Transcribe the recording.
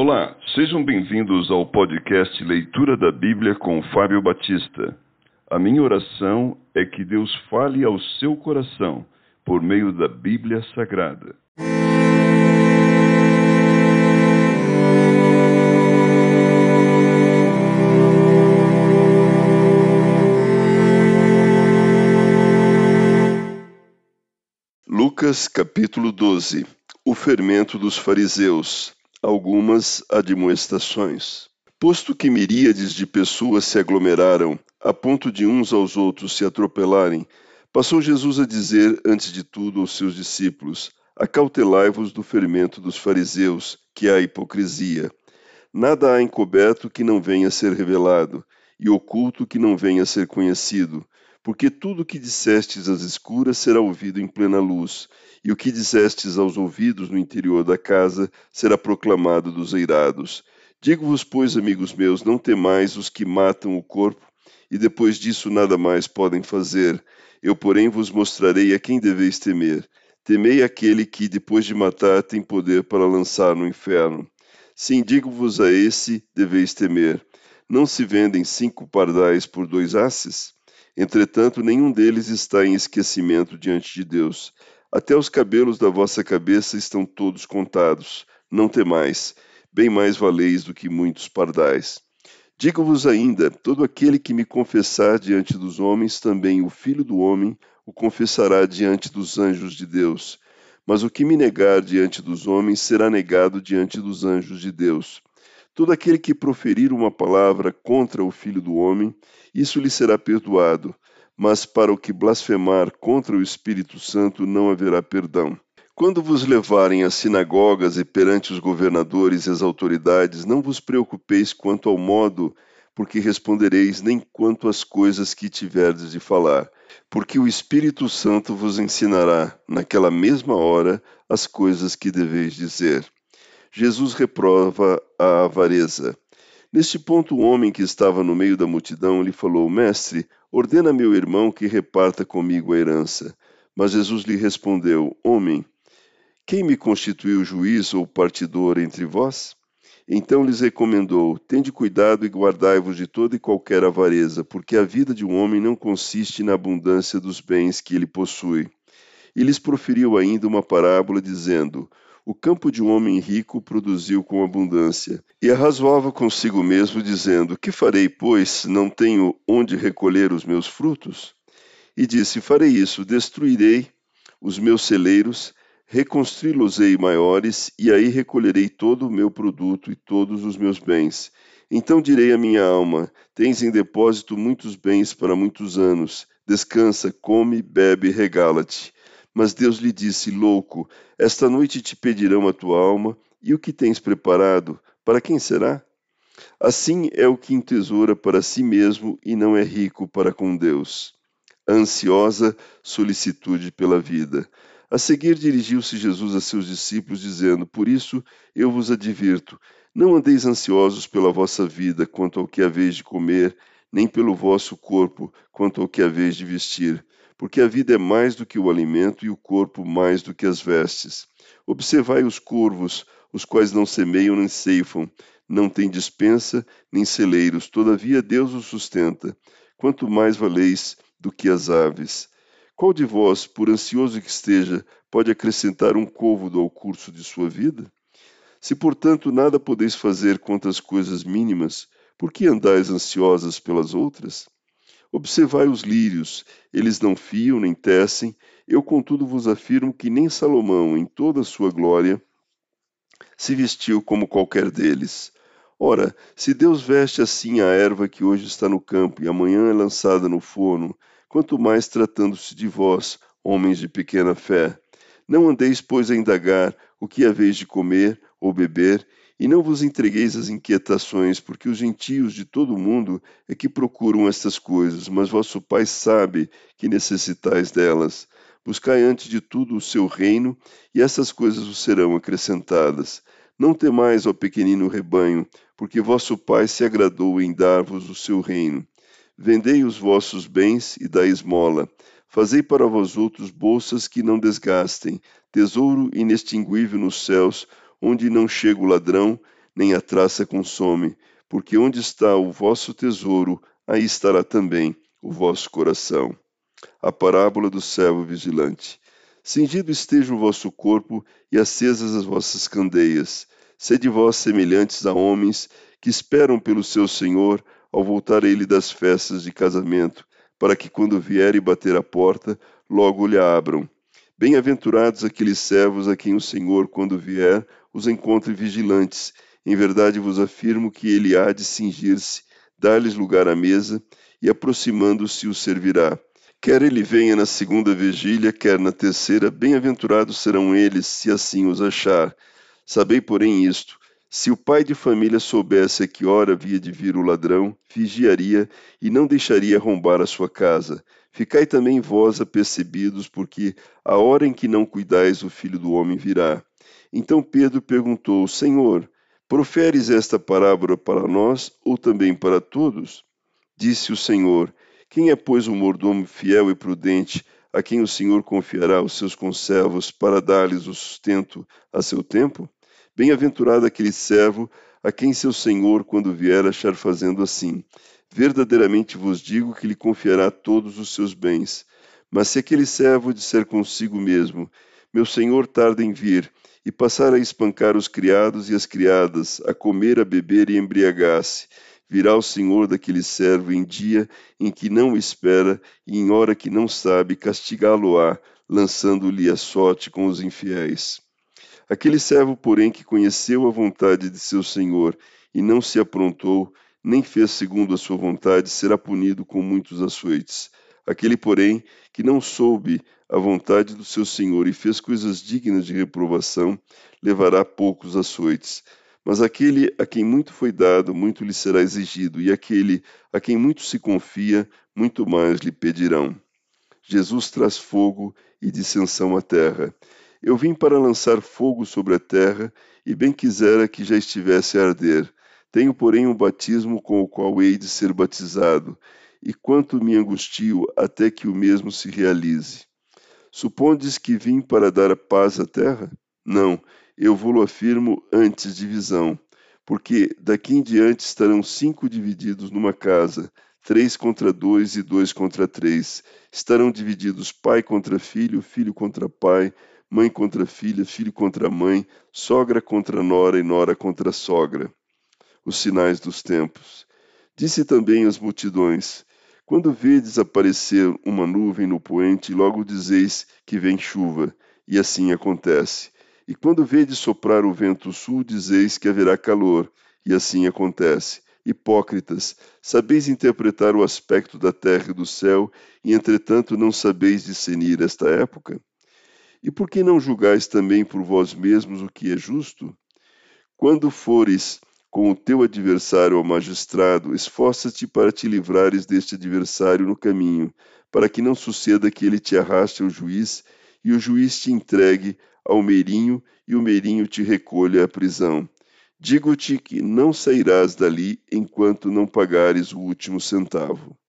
Olá, sejam bem-vindos ao podcast Leitura da Bíblia com Fábio Batista. A minha oração é que Deus fale ao seu coração por meio da Bíblia Sagrada. Lucas capítulo 12 O fermento dos fariseus algumas admoestações. Posto que miríades de pessoas se aglomeraram, a ponto de uns aos outros se atropelarem, passou Jesus a dizer, antes de tudo, aos seus discípulos: Acautelai-vos do fermento dos fariseus, que é a hipocrisia. Nada há encoberto que não venha a ser revelado, e oculto que não venha a ser conhecido porque tudo o que dissestes às escuras será ouvido em plena luz, e o que dissestes aos ouvidos no interior da casa será proclamado dos eirados. Digo-vos, pois, amigos meus, não temais os que matam o corpo, e depois disso nada mais podem fazer. Eu, porém, vos mostrarei a quem deveis temer. Temei aquele que, depois de matar, tem poder para lançar no inferno. Sim, digo-vos a esse deveis temer. Não se vendem cinco pardais por dois asses? Entretanto, nenhum deles está em esquecimento diante de Deus. Até os cabelos da vossa cabeça estão todos contados. Não temais, bem mais valeis do que muitos pardais. Digo-vos ainda: todo aquele que me confessar diante dos homens, também o Filho do Homem o confessará diante dos anjos de Deus. Mas o que me negar diante dos homens será negado diante dos anjos de Deus. Todo aquele que proferir uma palavra contra o Filho do Homem, isso lhe será perdoado, mas para o que blasfemar contra o Espírito Santo não haverá perdão. Quando vos levarem às sinagogas e perante os governadores e as autoridades, não vos preocupeis quanto ao modo porque respondereis, nem quanto às coisas que tiverdes de falar, porque o Espírito Santo vos ensinará, naquela mesma hora, as coisas que deveis dizer. Jesus reprova a avareza. Neste ponto, o homem que estava no meio da multidão lhe falou: Mestre, ordena meu irmão que reparta comigo a herança. Mas Jesus lhe respondeu: Homem, quem me constituiu juiz ou partidor entre vós? Então lhes recomendou: Tende cuidado e guardai-vos de toda e qualquer avareza, porque a vida de um homem não consiste na abundância dos bens que ele possui. E lhes proferiu ainda uma parábola, dizendo: o campo de um homem rico produziu com abundância. E arrazoava consigo mesmo, dizendo: Que farei, pois, não tenho onde recolher os meus frutos? E disse: Farei isso, destruirei os meus celeiros, reconstruí-los-ei maiores, e aí recolherei todo o meu produto e todos os meus bens. Então direi à minha alma: Tens em depósito muitos bens para muitos anos. Descansa, come, bebe, regala-te. Mas Deus lhe disse: Louco, esta noite te pedirão a tua alma, e o que tens preparado, para quem será? Assim é o que entesoura para si mesmo e não é rico para com Deus. A ansiosa solicitude pela vida. A seguir dirigiu-se Jesus a seus discípulos, dizendo: Por isso eu vos advirto, não andeis ansiosos pela vossa vida, quanto ao que haveis de comer, nem pelo vosso corpo, quanto ao que haveis de vestir porque a vida é mais do que o alimento e o corpo mais do que as vestes. Observai os corvos, os quais não semeiam nem ceifam, não têm dispensa nem celeiros, todavia Deus os sustenta. Quanto mais valeis do que as aves. Qual de vós, por ansioso que esteja, pode acrescentar um côvado ao curso de sua vida? Se, portanto, nada podeis fazer contra as coisas mínimas, por que andais ansiosas pelas outras? Observai os lírios, eles não fiam nem tecem, eu contudo vos afirmo que nem Salomão, em toda a sua glória, se vestiu como qualquer deles. Ora, se Deus veste assim a erva que hoje está no campo e amanhã é lançada no forno, quanto mais tratando-se de vós, homens de pequena fé. Não andeis, pois, a indagar o que haveis de comer ou beber, e não vos entregueis às inquietações, porque os gentios de todo o mundo é que procuram estas coisas, mas vosso Pai sabe que necessitais delas. Buscai antes de tudo o seu reino, e essas coisas vos serão acrescentadas. Não temais, ó pequenino rebanho, porque vosso Pai se agradou em dar-vos o seu reino. Vendei os vossos bens e dai esmola. Fazei para vós outros bolsas que não desgastem, tesouro inextinguível nos céus, onde não chega o ladrão, nem a traça consome, porque onde está o vosso tesouro, aí estará também o vosso coração. A parábola do servo vigilante. Cingido esteja o vosso corpo e acesas as vossas candeias. Sede vós semelhantes a homens que esperam pelo seu Senhor ao voltar ele das festas de casamento, para que quando vier e bater a porta, logo lhe abram. Bem-aventurados aqueles servos a quem o Senhor, quando vier, os encontre vigilantes. Em verdade vos afirmo que ele há de cingir-se, dar-lhes lugar à mesa, e aproximando-se os servirá. Quer ele venha na segunda vigília, quer na terceira, bem-aventurados serão eles, se assim os achar. Sabei, porém, isto: se o pai de família soubesse a que hora havia de vir o ladrão, vigiaria e não deixaria arrombar a sua casa. Ficai também vós apercebidos, porque a hora em que não cuidais, o filho do homem virá. Então Pedro perguntou: Senhor, proferes esta parábola para nós ou também para todos? Disse o Senhor: Quem é, pois, o mordomo fiel e prudente, a quem o Senhor confiará os seus conservos para dar-lhes o sustento a seu tempo? Bem-aventurado aquele servo a quem seu senhor, quando vier, achar fazendo assim. Verdadeiramente vos digo que lhe confiará todos os seus bens. Mas se aquele servo disser consigo mesmo: Meu senhor tarda em vir, e passar a espancar os criados e as criadas, a comer, a beber e embriagar-se, virá o senhor daquele servo em dia em que não espera e em hora que não sabe, castigá-lo-á, lançando-lhe a sorte com os infiéis. Aquele servo, porém, que conheceu a vontade de seu senhor e não se aprontou, nem fez segundo a sua vontade, será punido com muitos açoites. Aquele, porém, que não soube a vontade do seu senhor e fez coisas dignas de reprovação, levará poucos açoites. Mas aquele a quem muito foi dado, muito lhe será exigido, e aquele a quem muito se confia, muito mais lhe pedirão. Jesus traz fogo e dissensão à terra. Eu vim para lançar fogo sobre a terra, e bem quisera que já estivesse a arder. Tenho, porém, um batismo com o qual hei de ser batizado, e quanto me angustio até que o mesmo se realize. Supondes que vim para dar paz à terra? Não, eu vou-lo afirmo antes divisão, porque daqui em diante estarão cinco divididos numa casa, três contra dois e dois contra três. Estarão divididos pai contra filho, filho contra pai, mãe contra filha, filho contra mãe, sogra contra nora e nora contra sogra. Os sinais dos tempos. Disse também às multidões: Quando vedes aparecer uma nuvem no poente, logo dizeis que vem chuva, e assim acontece. E quando vedes soprar o vento sul, dizeis que haverá calor, e assim acontece. Hipócritas, sabeis interpretar o aspecto da terra e do céu, e entretanto não sabeis discernir esta época? E por que não julgais também por vós mesmos o que é justo? Quando fores com o teu adversário ao magistrado, esforça-te para te livrares deste adversário no caminho, para que não suceda que ele te arraste ao juiz e o juiz te entregue ao meirinho e o meirinho te recolha à prisão. Digo-te que não sairás dali enquanto não pagares o último centavo.